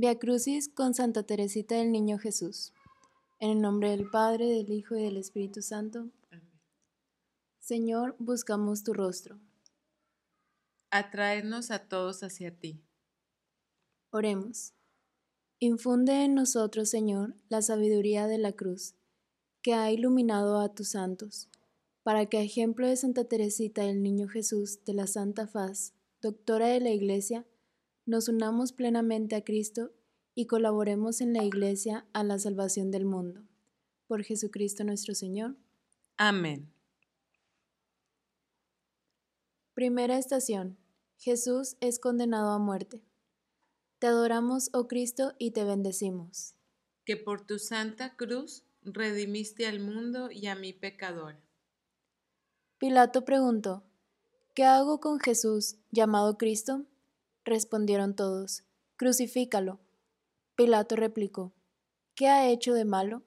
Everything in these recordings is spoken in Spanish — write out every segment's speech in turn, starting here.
Via Crucis con Santa Teresita del Niño Jesús. En el nombre del Padre, del Hijo y del Espíritu Santo. Señor, buscamos tu rostro. Atraernos a todos hacia ti. Oremos. Infunde en nosotros, Señor, la sabiduría de la cruz, que ha iluminado a tus santos, para que a ejemplo de Santa Teresita del Niño Jesús de la Santa Faz, doctora de la Iglesia, nos unamos plenamente a Cristo y colaboremos en la Iglesia a la salvación del mundo. Por Jesucristo nuestro Señor. Amén. Primera estación. Jesús es condenado a muerte. Te adoramos, oh Cristo, y te bendecimos. Que por tu santa cruz redimiste al mundo y a mi pecador. Pilato preguntó, ¿qué hago con Jesús llamado Cristo? Respondieron todos, Crucifícalo. Pilato replicó, ¿qué ha hecho de malo?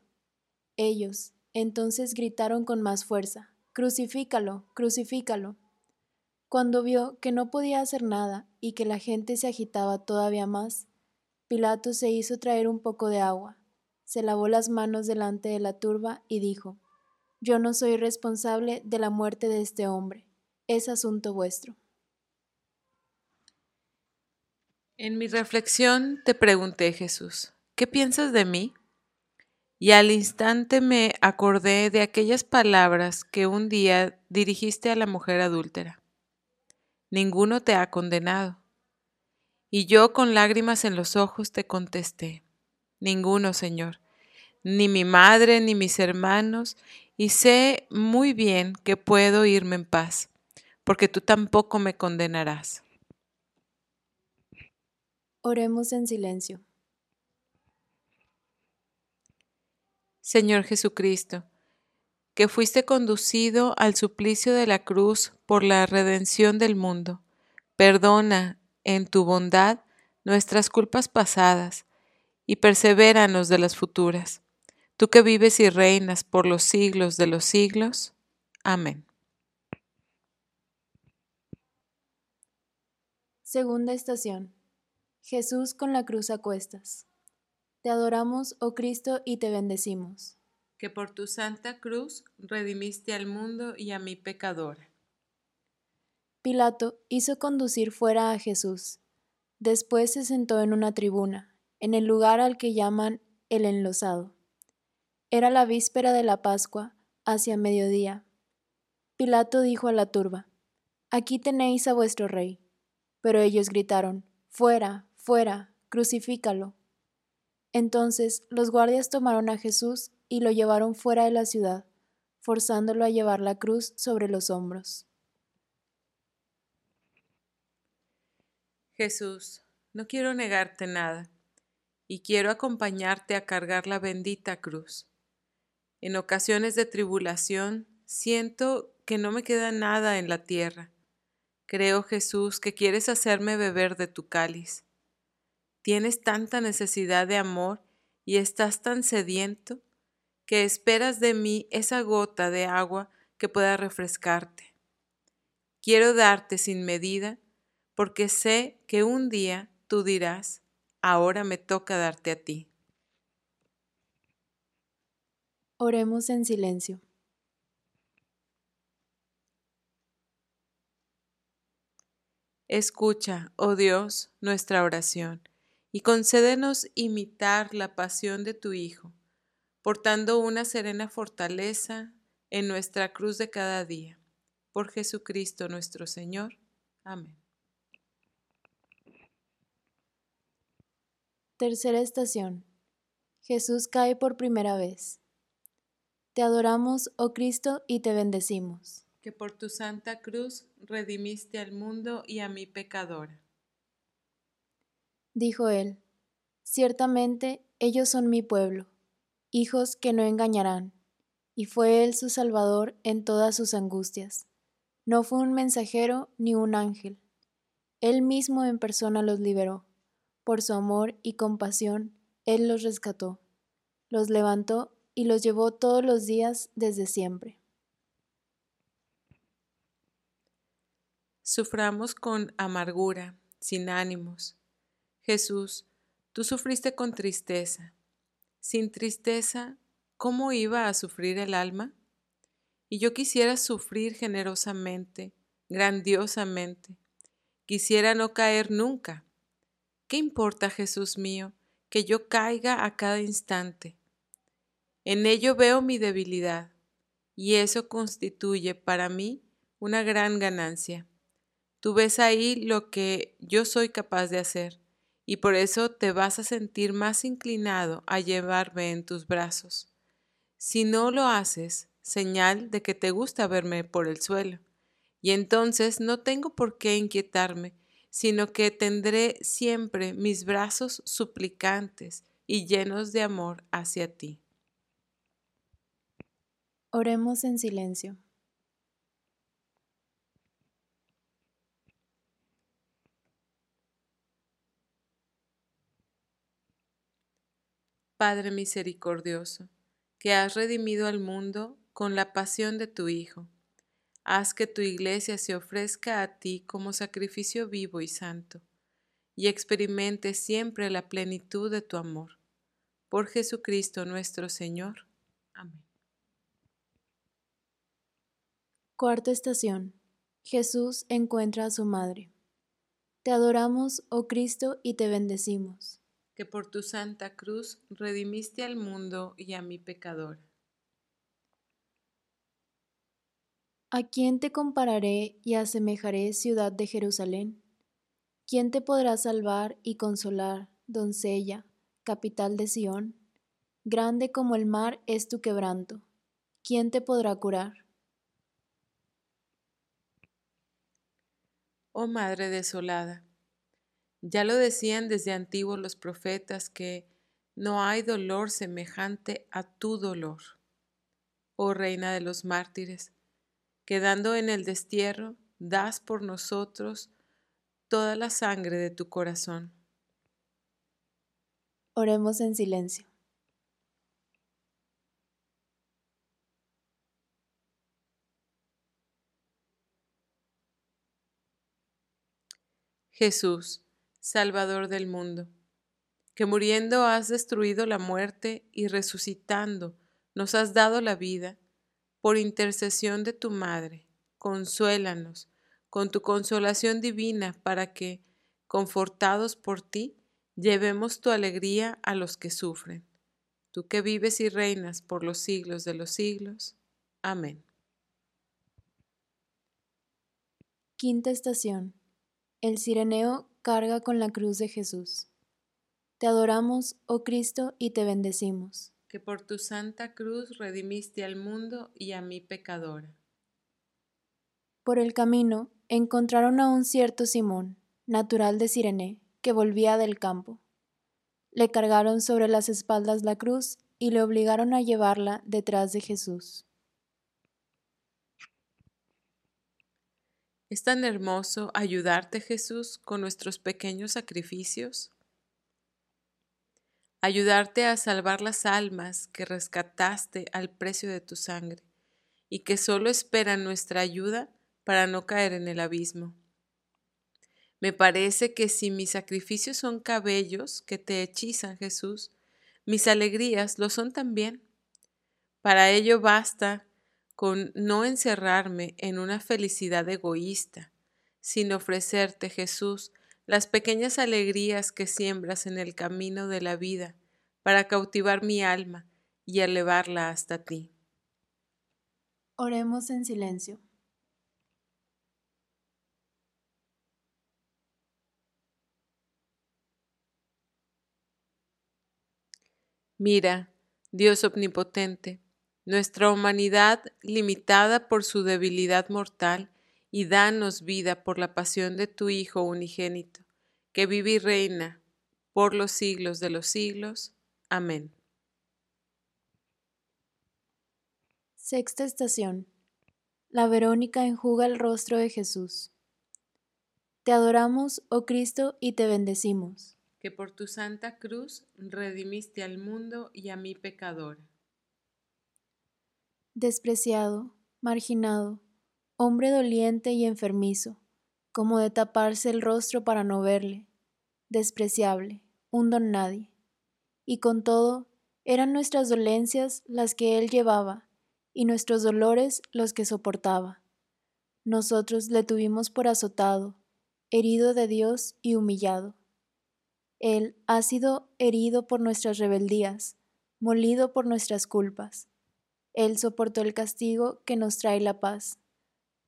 Ellos entonces gritaron con más fuerza, Crucifícalo, crucifícalo. Cuando vio que no podía hacer nada y que la gente se agitaba todavía más, Pilato se hizo traer un poco de agua, se lavó las manos delante de la turba y dijo, Yo no soy responsable de la muerte de este hombre, es asunto vuestro. En mi reflexión te pregunté, Jesús, ¿qué piensas de mí? Y al instante me acordé de aquellas palabras que un día dirigiste a la mujer adúltera. Ninguno te ha condenado. Y yo con lágrimas en los ojos te contesté, Ninguno, Señor, ni mi madre ni mis hermanos, y sé muy bien que puedo irme en paz, porque tú tampoco me condenarás. Oremos en silencio. Señor Jesucristo, que fuiste conducido al suplicio de la cruz por la redención del mundo, perdona en tu bondad nuestras culpas pasadas y persevéranos de las futuras. Tú que vives y reinas por los siglos de los siglos. Amén. Segunda estación. Jesús con la cruz a cuestas. Te adoramos, oh Cristo, y te bendecimos. Que por tu santa cruz redimiste al mundo y a mi pecadora. Pilato hizo conducir fuera a Jesús. Después se sentó en una tribuna, en el lugar al que llaman el enlosado. Era la víspera de la Pascua, hacia mediodía. Pilato dijo a la turba, Aquí tenéis a vuestro rey. Pero ellos gritaron, Fuera, fuera, crucifícalo. Entonces los guardias tomaron a Jesús y lo llevaron fuera de la ciudad, forzándolo a llevar la cruz sobre los hombros. Jesús, no quiero negarte nada, y quiero acompañarte a cargar la bendita cruz. En ocasiones de tribulación siento que no me queda nada en la tierra. Creo, Jesús, que quieres hacerme beber de tu cáliz Tienes tanta necesidad de amor y estás tan sediento que esperas de mí esa gota de agua que pueda refrescarte. Quiero darte sin medida porque sé que un día tú dirás, ahora me toca darte a ti. Oremos en silencio. Escucha, oh Dios, nuestra oración y concédenos imitar la pasión de tu Hijo, portando una serena fortaleza en nuestra cruz de cada día. Por Jesucristo nuestro Señor. Amén. Tercera estación. Jesús cae por primera vez. Te adoramos, oh Cristo, y te bendecimos. Que por tu santa cruz redimiste al mundo y a mi pecadora. Dijo él, Ciertamente ellos son mi pueblo, hijos que no engañarán, y fue él su Salvador en todas sus angustias. No fue un mensajero ni un ángel, él mismo en persona los liberó. Por su amor y compasión, él los rescató, los levantó y los llevó todos los días desde siempre. Suframos con amargura, sin ánimos Jesús, Tú sufriste con tristeza. Sin tristeza, ¿cómo iba a sufrir el alma? Y yo quisiera sufrir generosamente, grandiosamente. Quisiera no caer nunca. ¿Qué importa, Jesús mío, que yo caiga a cada instante? En ello veo mi debilidad, y eso constituye para mí una gran ganancia. Tú ves ahí lo que yo soy capaz de hacer, y por eso te vas a sentir más inclinado a llevarme en tus brazos. Si no lo haces, señal de que te gusta verme por el suelo, y entonces no tengo por qué inquietarme, sino que tendré siempre mis brazos suplicantes y llenos de amor hacia ti. Oremos en silencio. Padre misericordioso, que has redimido al mundo con la pasión de tu Hijo, haz que tu iglesia se ofrezca a ti como sacrificio vivo y santo, y experimente siempre la plenitud de tu amor. Por Jesucristo nuestro Señor. Amén. Cuarta estación. Jesús encuentra a su madre. Te adoramos, oh Cristo, y te bendecimos que por tu santa cruz redimiste al mundo y a mi pecador. ¿A quién te compararé y asemejaré, ciudad de Jerusalén? ¿Quién te podrá salvar y consolar, doncella, capital de Sión? Grande como el mar es tu quebranto. ¿Quién te podrá curar? Oh Madre desolada, ya lo decían desde antiguo los profetas que no hay dolor semejante a tu dolor, oh Reina de los mártires, quedando en el destierro, das por nosotros toda la sangre de tu corazón. Oremos en silencio. Jesús, Salvador del mundo, que muriendo has destruido la muerte y resucitando nos has dado la vida, por intercesión de tu Madre, consuélanos con tu consolación divina para que, confortados por ti, llevemos tu alegría a los que sufren. Tú que vives y reinas por los siglos de los siglos. Amén. Quinta estación. El Sireneo carga con la cruz de Jesús. Te adoramos, oh Cristo, y te bendecimos. Que por tu santa cruz redimiste al mundo y a mi pecadora. Por el camino encontraron a un cierto Simón, natural de Sirene, que volvía del campo. Le cargaron sobre las espaldas la cruz y le obligaron a llevarla detrás de Jesús. Es tan hermoso ayudarte, Jesús, con nuestros pequeños sacrificios. Ayudarte a salvar las almas que rescataste al precio de tu sangre y que solo esperan nuestra ayuda para no caer en el abismo. Me parece que si mis sacrificios son cabellos que te hechizan, Jesús, mis alegrías lo son también. Para ello basta con no encerrarme en una felicidad egoísta, sin ofrecerte, Jesús, las pequeñas alegrías que siembras en el camino de la vida para cautivar mi alma y elevarla hasta ti. Oremos en silencio. Mira, Dios omnipotente, nuestra humanidad limitada por su debilidad mortal, y danos vida por la pasión de tu Hijo unigénito, que vive y reina por los siglos de los siglos. Amén. Sexta estación. La Verónica enjuga el rostro de Jesús. Te adoramos, oh Cristo, y te bendecimos. Que por tu santa cruz redimiste al mundo y a mi pecadora despreciado, marginado, hombre doliente y enfermizo, como de taparse el rostro para no verle, despreciable, un don nadie. Y con todo, eran nuestras dolencias las que Él llevaba, y nuestros dolores los que soportaba. Nosotros le tuvimos por azotado, herido de Dios y humillado. Él ha sido herido por nuestras rebeldías, molido por nuestras culpas. Él soportó el castigo que nos trae la paz.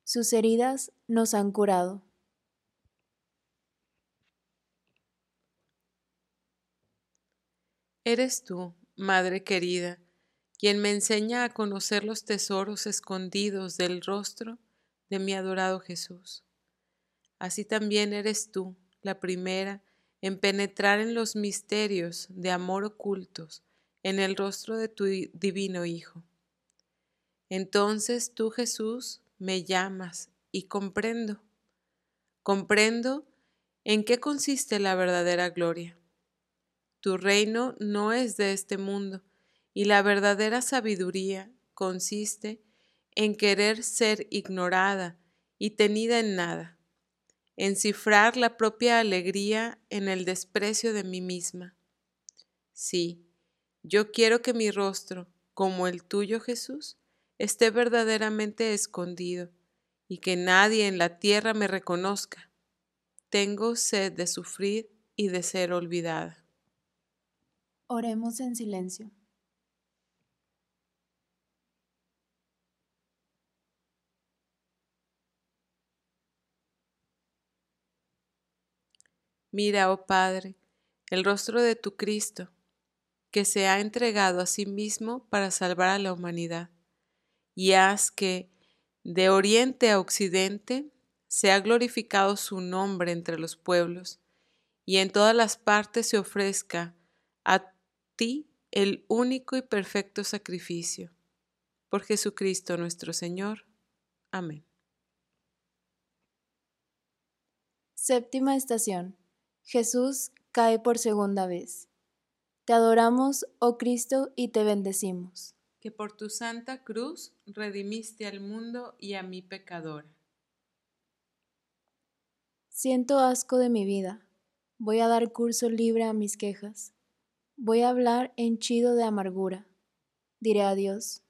Sus heridas nos han curado. Eres tú, Madre querida, quien me enseña a conocer los tesoros escondidos del rostro de mi adorado Jesús. Así también eres tú, la primera, en penetrar en los misterios de amor ocultos en el rostro de tu divino Hijo. Entonces tú, Jesús, me llamas y comprendo. Comprendo en qué consiste la verdadera gloria tu reino no es de este mundo, y la verdadera sabiduría consiste en querer ser ignorada y tenida en nada, en cifrar la propia alegría en el desprecio de mí misma. Sí, yo quiero que mi rostro, como el tuyo Jesús, esté verdaderamente escondido y que nadie en la tierra me reconozca. Tengo sed de sufrir y de ser olvidada. Oremos en silencio. Mira, oh Padre, el rostro de tu Cristo, que se ha entregado a sí mismo para salvar a la humanidad, y haz que, de oriente a occidente, sea glorificado su nombre entre los pueblos, y en todas las partes se ofrezca a ti el único y perfecto sacrificio. Por Jesucristo nuestro Señor. Amén. Séptima estación. Jesús cae por segunda vez. Te adoramos, oh Cristo, y te bendecimos. Que por tu santa cruz redimiste al mundo y a mi pecadora. Siento asco de mi vida. Voy a dar curso libre a mis quejas. Voy a hablar henchido de amargura. Diré a Dios,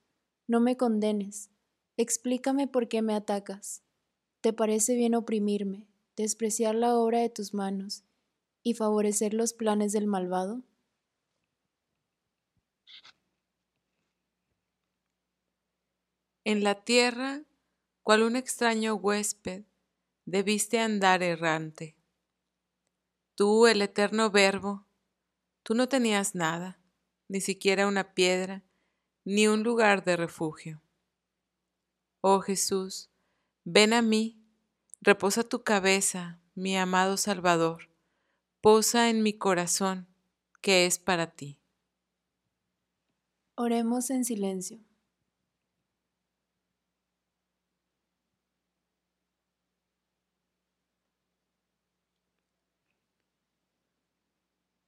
no me condenes, explícame por qué me atacas. ¿Te parece bien oprimirme, despreciar la obra de tus manos y favorecer los planes del malvado? En la tierra, cual un extraño huésped, debiste andar errante. Tú, el eterno Verbo, Tú no tenías nada, ni siquiera una piedra, ni un lugar de refugio. Oh Jesús, ven a mí, reposa tu cabeza, mi amado Salvador, posa en mi corazón, que es para ti. Oremos en silencio.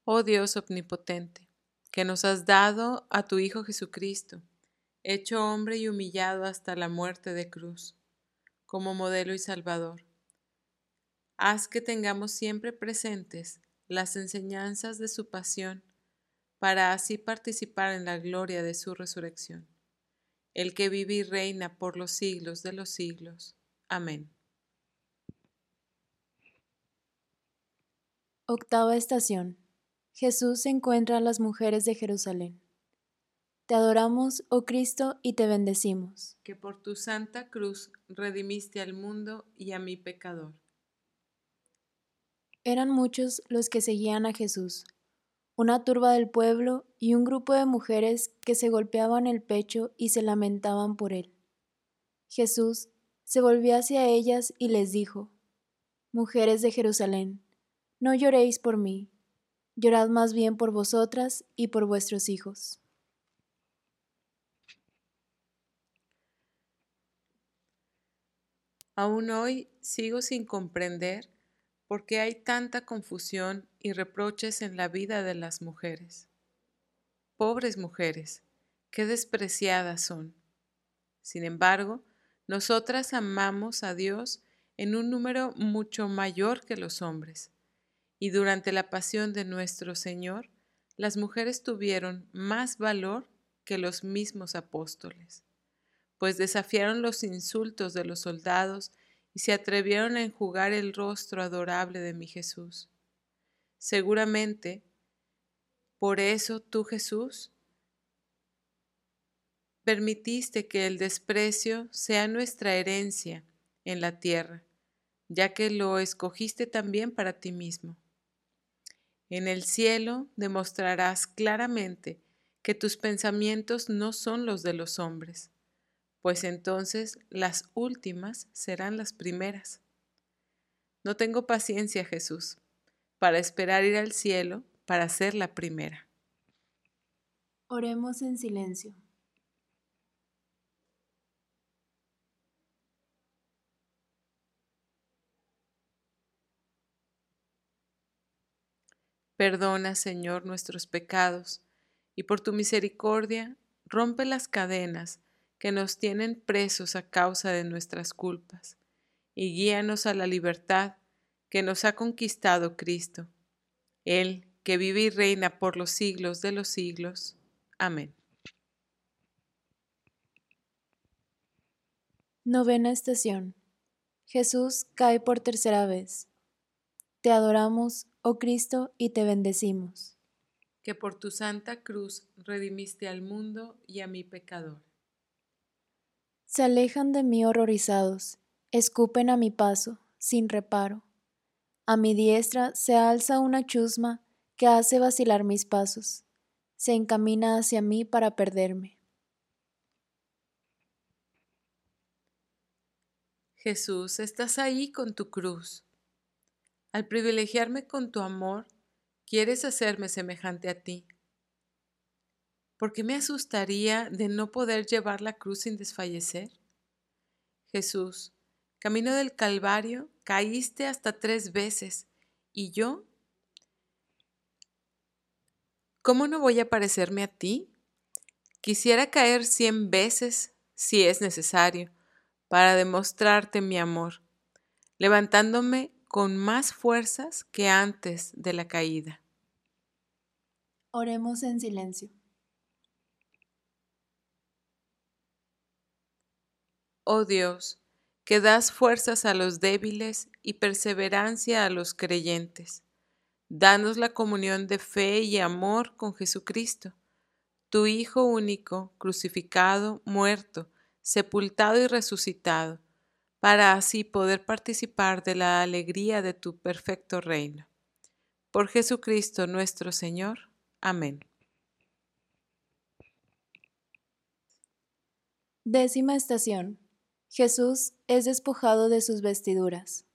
Oh Dios omnipotente, que nos has dado a tu Hijo Jesucristo, hecho hombre y humillado hasta la muerte de cruz, como modelo y salvador. Haz que tengamos siempre presentes las enseñanzas de su pasión, para así participar en la gloria de su resurrección. El que vive y reina por los siglos de los siglos. Amén. Octava estación. Jesús encuentra a las mujeres de Jerusalén. Te adoramos, oh Cristo, y te bendecimos. Que por tu santa cruz redimiste al mundo y a mi pecador. Eran muchos los que seguían a Jesús, una turba del pueblo y un grupo de mujeres que se golpeaban el pecho y se lamentaban por él. Jesús se volvió hacia ellas y les dijo, Mujeres de Jerusalén, no lloréis por mí llorad más bien por vosotras y por vuestros hijos. Aún hoy sigo sin comprender por qué hay tanta confusión y reproches en la vida de las mujeres. Pobres mujeres, qué despreciadas son. Sin embargo, nosotras amamos a Dios en un número mucho mayor que los hombres y durante la pasión de nuestro Señor, las mujeres tuvieron más valor que los mismos apóstoles, pues desafiaron los insultos de los soldados y se atrevieron a enjugar el rostro adorable de mi Jesús. Seguramente, por eso tú, Jesús, permitiste que el desprecio sea nuestra herencia en la tierra, ya que lo escogiste también para ti mismo. En el cielo demostrarás claramente que tus pensamientos no son los de los hombres, pues entonces las últimas serán las primeras. No tengo paciencia, Jesús, para esperar ir al cielo para ser la primera. Oremos en silencio. Perdona, Señor, nuestros pecados, y por tu misericordia rompe las cadenas que nos tienen presos a causa de nuestras culpas, y guíanos a la libertad que nos ha conquistado Cristo, Él que vive y reina por los siglos de los siglos. Amén. Novena estación. Jesús cae por tercera vez. Te adoramos, oh Cristo, y te bendecimos. Que por tu santa cruz redimiste al mundo y a mi pecador. Se alejan de mí horrorizados, escupen a mi paso, sin reparo. A mi diestra se alza una chusma que hace vacilar mis pasos, se encamina hacia mí para perderme. Jesús, estás ahí con tu cruz al privilegiarme con tu amor, quieres hacerme semejante a ti. ¿Por qué me asustaría de no poder llevar la cruz sin desfallecer? Jesús, camino del Calvario, caíste hasta tres veces, y yo, ¿cómo no voy a parecerme a ti? Quisiera caer cien veces, si es necesario, para demostrarte mi amor, levantándome con más fuerzas que antes de la caída. Oremos en silencio. Oh Dios, que das fuerzas a los débiles y perseverancia a los creyentes. Danos la comunión de fe y amor con Jesucristo, tu Hijo único, crucificado, muerto, sepultado y resucitado para así poder participar de la alegría de tu perfecto reino. Por Jesucristo nuestro Señor. Amén. Décima estación. Jesús es despojado de sus vestiduras.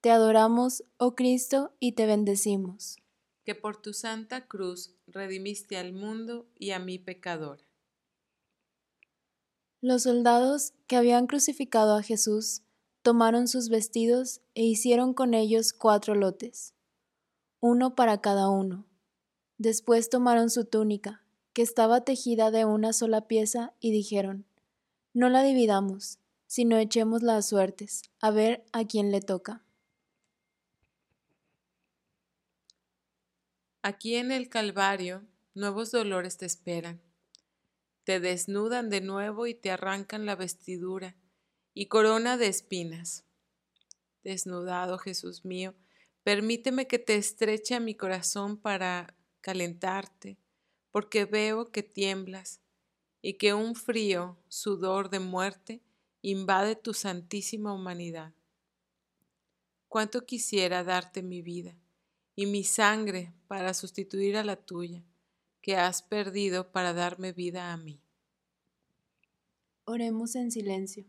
Te adoramos, oh Cristo, y te bendecimos. Que por tu santa cruz redimiste al mundo y a mi pecador. Los soldados que habían crucificado a Jesús tomaron sus vestidos e hicieron con ellos cuatro lotes, uno para cada uno. Después tomaron su túnica, que estaba tejida de una sola pieza, y dijeron, No la dividamos, sino echémosla a suertes, a ver a quién le toca. Aquí en el Calvario nuevos dolores te esperan te desnudan de nuevo y te arrancan la vestidura y corona de espinas. Desnudado, Jesús mío, permíteme que te estreche a mi corazón para calentarte, porque veo que tiemblas y que un frío sudor de muerte invade tu santísima humanidad. Cuánto quisiera darte mi vida y mi sangre para sustituir a la tuya que has perdido para darme vida a mí. Oremos en silencio.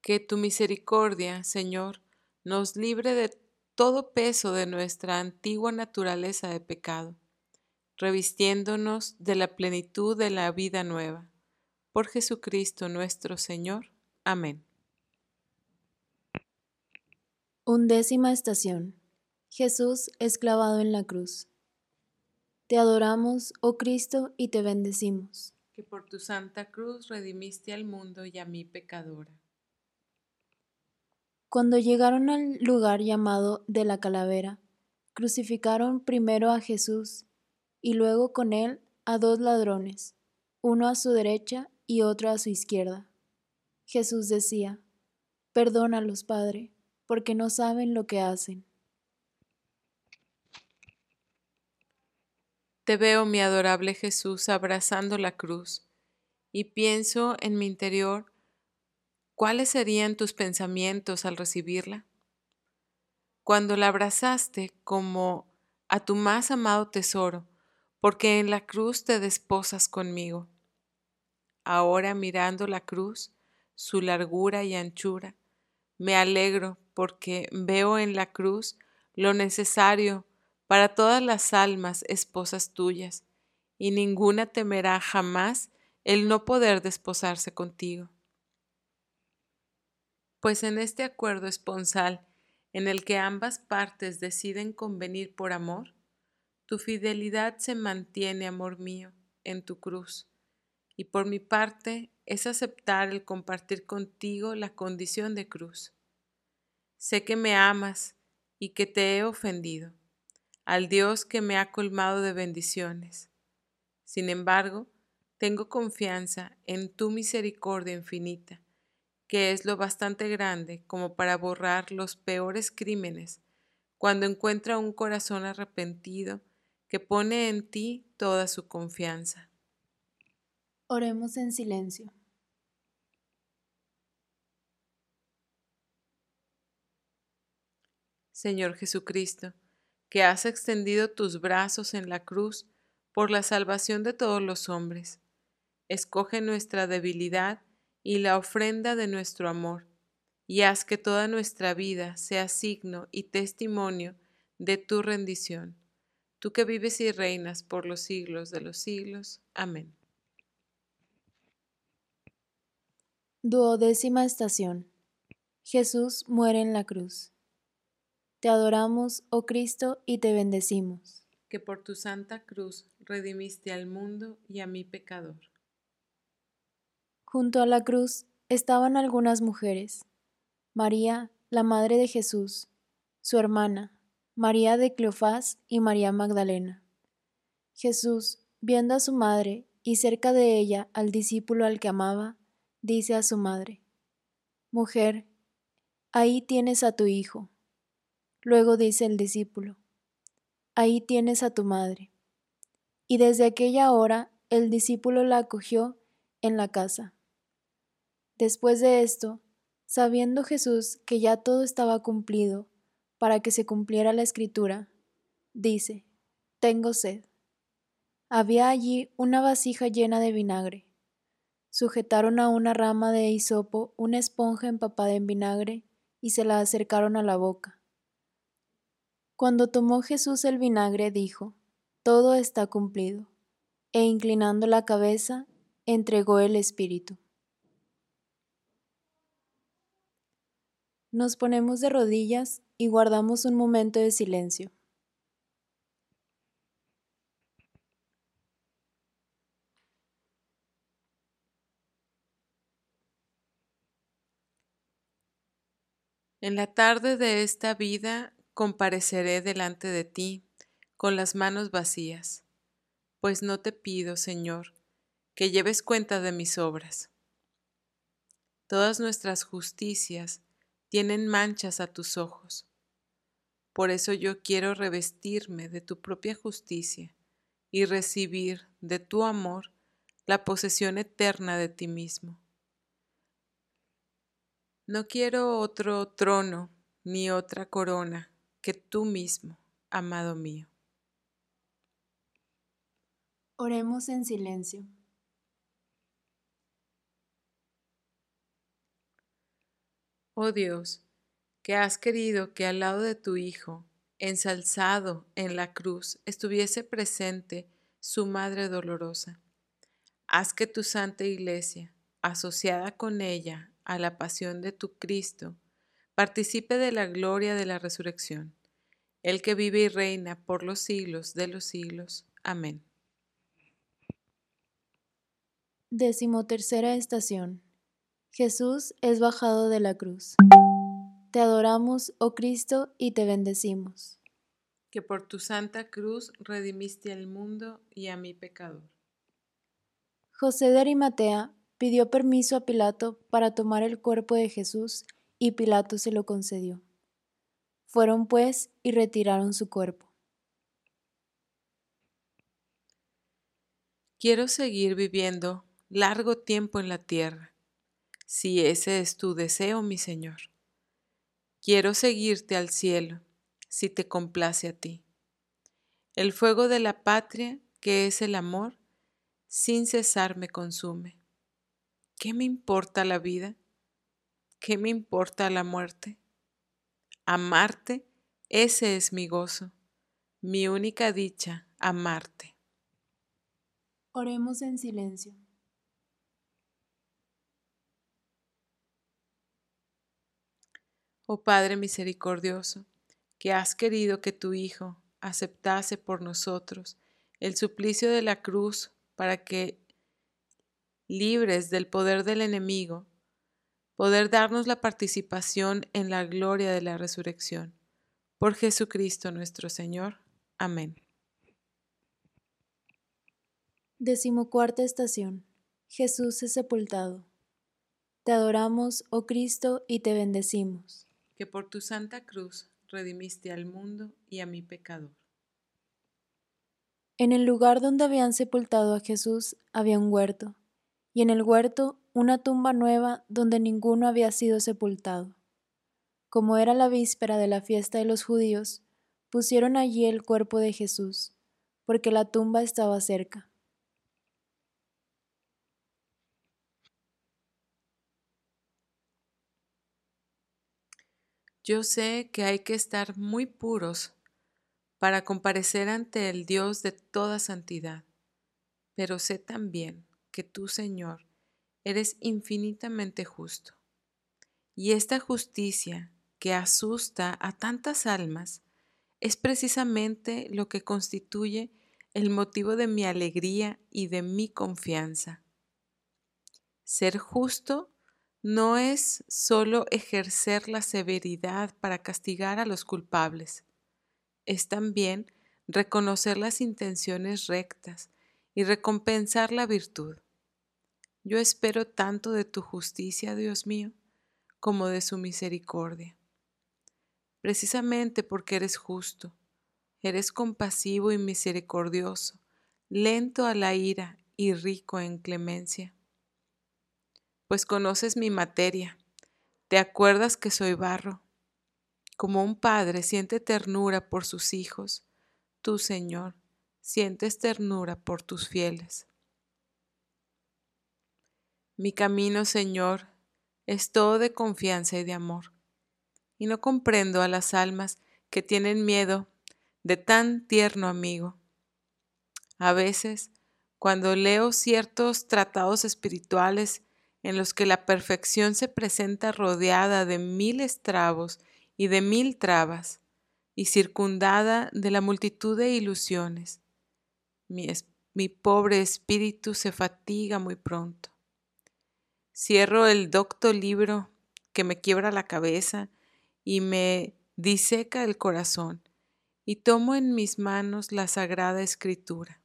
Que tu misericordia, Señor, nos libre de todo peso de nuestra antigua naturaleza de pecado, revistiéndonos de la plenitud de la vida nueva. Por Jesucristo nuestro Señor. Amén. Undécima estación. Jesús es clavado en la cruz. Te adoramos, oh Cristo, y te bendecimos. Que por tu santa cruz redimiste al mundo y a mi pecadora. Cuando llegaron al lugar llamado de la calavera, crucificaron primero a Jesús y luego con él a dos ladrones, uno a su derecha y otro a su izquierda. Jesús decía, Perdónalos, Padre, porque no saben lo que hacen. Te veo, mi adorable Jesús, abrazando la cruz, y pienso en mi interior cuáles serían tus pensamientos al recibirla. Cuando la abrazaste como a tu más amado tesoro, porque en la cruz te desposas conmigo. Ahora mirando la cruz, su largura y anchura, me alegro porque veo en la cruz lo necesario para todas las almas esposas tuyas, y ninguna temerá jamás el no poder desposarse contigo. Pues en este acuerdo esponsal, en el que ambas partes deciden convenir por amor, tu fidelidad se mantiene, amor mío, en tu cruz, y por mi parte es aceptar el compartir contigo la condición de cruz. Sé que me amas y que te he ofendido al Dios que me ha colmado de bendiciones. Sin embargo, tengo confianza en tu misericordia infinita, que es lo bastante grande como para borrar los peores crímenes cuando encuentra un corazón arrepentido que pone en ti toda su confianza. Oremos en silencio. Señor Jesucristo, que has extendido tus brazos en la cruz por la salvación de todos los hombres. Escoge nuestra debilidad y la ofrenda de nuestro amor, y haz que toda nuestra vida sea signo y testimonio de tu rendición, tú que vives y reinas por los siglos de los siglos. Amén. Duodécima estación. Jesús muere en la cruz. Te adoramos, oh Cristo, y te bendecimos. Que por tu santa cruz redimiste al mundo y a mi pecador. Junto a la cruz estaban algunas mujeres. María, la madre de Jesús, su hermana, María de Cleofás y María Magdalena. Jesús, viendo a su madre y cerca de ella al discípulo al que amaba, dice a su madre, Mujer, ahí tienes a tu hijo. Luego dice el discípulo, Ahí tienes a tu madre. Y desde aquella hora el discípulo la acogió en la casa. Después de esto, sabiendo Jesús que ya todo estaba cumplido para que se cumpliera la escritura, dice, Tengo sed. Había allí una vasija llena de vinagre. Sujetaron a una rama de hisopo una esponja empapada en vinagre y se la acercaron a la boca. Cuando tomó Jesús el vinagre, dijo, Todo está cumplido, e inclinando la cabeza, entregó el Espíritu. Nos ponemos de rodillas y guardamos un momento de silencio. En la tarde de esta vida compareceré delante de ti con las manos vacías, pues no te pido, Señor, que lleves cuenta de mis obras. Todas nuestras justicias tienen manchas a tus ojos. Por eso yo quiero revestirme de tu propia justicia y recibir de tu amor la posesión eterna de ti mismo. No quiero otro trono ni otra corona que tú mismo, amado mío. Oremos en silencio. Oh Dios, que has querido que al lado de tu Hijo, ensalzado en la cruz, estuviese presente su Madre dolorosa. Haz que tu Santa Iglesia, asociada con ella a la pasión de tu Cristo, participe de la gloria de la resurrección, el que vive y reina por los siglos de los siglos. Amén. Decimotercera estación. Jesús es bajado de la cruz. Te adoramos, oh Cristo, y te bendecimos. Que por tu santa cruz redimiste al mundo y a mi pecador. José de Arimatea pidió permiso a Pilato para tomar el cuerpo de Jesús y Pilato se lo concedió. Fueron pues y retiraron su cuerpo. Quiero seguir viviendo largo tiempo en la tierra, si ese es tu deseo, mi Señor. Quiero seguirte al cielo, si te complace a ti. El fuego de la patria, que es el amor, sin cesar me consume. ¿Qué me importa la vida? ¿Qué me importa la muerte? Amarte, ese es mi gozo, mi única dicha, amarte. Oremos en silencio. Oh Padre misericordioso, que has querido que tu Hijo aceptase por nosotros el suplicio de la cruz para que, libres del poder del enemigo, poder darnos la participación en la gloria de la resurrección. Por Jesucristo nuestro Señor. Amén. Decimocuarta estación. Jesús es sepultado. Te adoramos, oh Cristo, y te bendecimos. Que por tu santa cruz redimiste al mundo y a mi pecador. En el lugar donde habían sepultado a Jesús había un huerto, y en el huerto una tumba nueva donde ninguno había sido sepultado. Como era la víspera de la fiesta de los judíos, pusieron allí el cuerpo de Jesús, porque la tumba estaba cerca. Yo sé que hay que estar muy puros para comparecer ante el Dios de toda santidad, pero sé también que tú, Señor, eres infinitamente justo. Y esta justicia que asusta a tantas almas es precisamente lo que constituye el motivo de mi alegría y de mi confianza. Ser justo no es solo ejercer la severidad para castigar a los culpables, es también reconocer las intenciones rectas y recompensar la virtud. Yo espero tanto de tu justicia, Dios mío, como de su misericordia. Precisamente porque eres justo, eres compasivo y misericordioso, lento a la ira y rico en clemencia pues conoces mi materia. Te acuerdas que soy barro. Como un padre siente ternura por sus hijos, tú, Señor, sientes ternura por tus fieles. Mi camino, Señor, es todo de confianza y de amor, y no comprendo a las almas que tienen miedo de tan tierno amigo. A veces, cuando leo ciertos tratados espirituales en los que la perfección se presenta rodeada de mil estrabos y de mil trabas, y circundada de la multitud de ilusiones. Mi, pobre espíritu se fatiga muy pronto. Cierro el docto libro que me quiebra la cabeza y me diseca el corazón, y tomo en mis manos la sagrada escritura.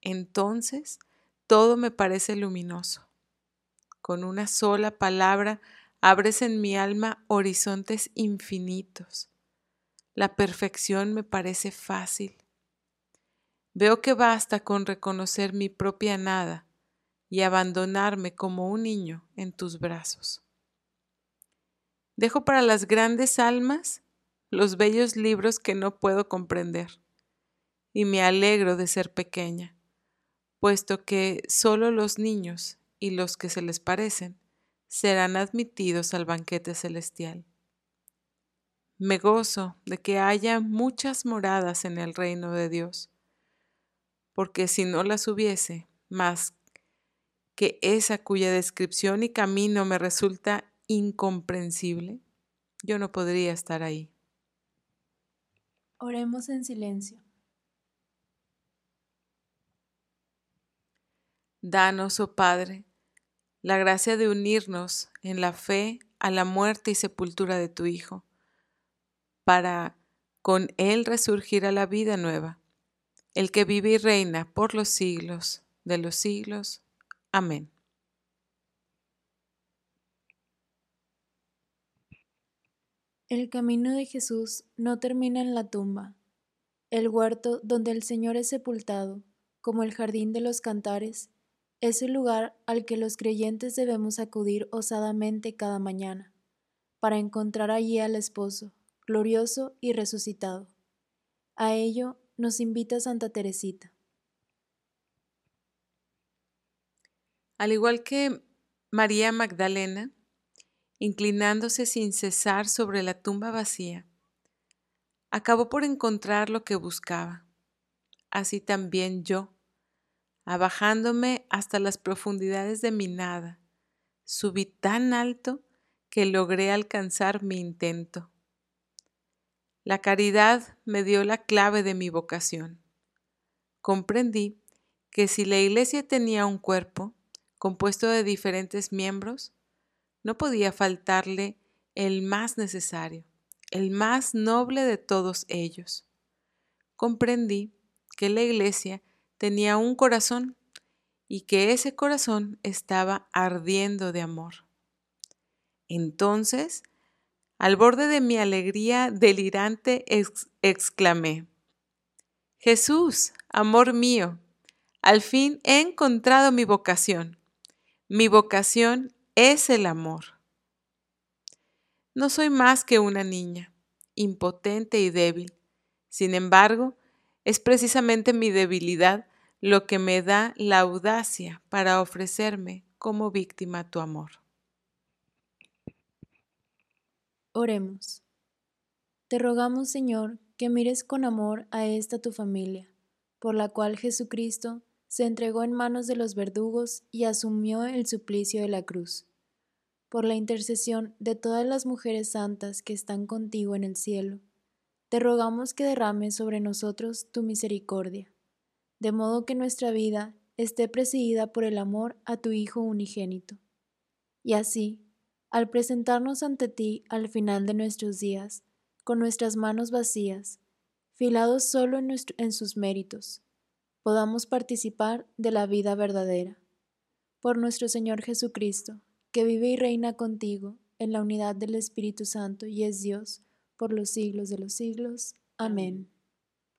Entonces todo me parece luminoso con una sola palabra abres en mi alma horizontes infinitos. La perfección me parece fácil. Veo que basta con reconocer mi propia nada y abandonarme como un niño en tus brazos. Dejo para las grandes almas los bellos libros que no puedo comprender, y me alegro de ser pequeña, puesto que solo los niños y los que se les parecen serán admitidos al banquete celestial. Me gozo de que haya muchas moradas en el reino de Dios, porque si no las hubiese, más que esa cuya descripción y camino me resulta incomprensible, yo no podría estar ahí. Oremos en silencio. Danos, oh Padre, la gracia de unirnos en la fe a la muerte y sepultura de tu Hijo, para con Él resurgir a la vida nueva, el que vive y reina por los siglos de los siglos. Amén. El camino de Jesús no termina en la tumba. El huerto donde el Señor es sepultado, como el jardín de los cantares, es el lugar al que los creyentes debemos acudir osadamente cada mañana, para encontrar allí al esposo, glorioso y resucitado. A ello nos invita Santa Teresita. Al igual que María Magdalena, inclinándose sin cesar sobre la tumba vacía, acabó por encontrar lo que buscaba. Así también yo, abajándome hasta las profundidades de mi nada, subí tan alto que logré alcanzar mi intento. La caridad me dio la clave de mi vocación. Comprendí que si la iglesia tenía un cuerpo compuesto de diferentes miembros, no podía faltarle el más necesario, el más noble de todos ellos. Comprendí que la iglesia tenía un corazón y que ese corazón estaba ardiendo de amor. Entonces, al borde de mi alegría delirante, exclamé, Jesús, amor mío, al fin he encontrado mi vocación. Mi vocación es el amor. No soy más que una niña, impotente y débil. Sin embargo, es precisamente mi debilidad lo que me da la audacia para ofrecerme como víctima a tu amor. Oremos. Te rogamos, Señor, que mires con amor a esta tu familia, por la cual Jesucristo se entregó en manos de los verdugos y asumió el suplicio de la cruz. Por la intercesión de todas las mujeres santas que están contigo en el cielo, te rogamos que derrames sobre nosotros tu misericordia, de modo que nuestra vida esté presidida por el amor a tu Hijo unigénito. Y así, al presentarnos ante ti al final de nuestros días, con nuestras manos vacías, filados solo en, en sus méritos, podamos participar de la vida verdadera. Por nuestro Señor Jesucristo, que vive y reina contigo en la unidad del Espíritu Santo y es Dios por los siglos de los siglos. Amén.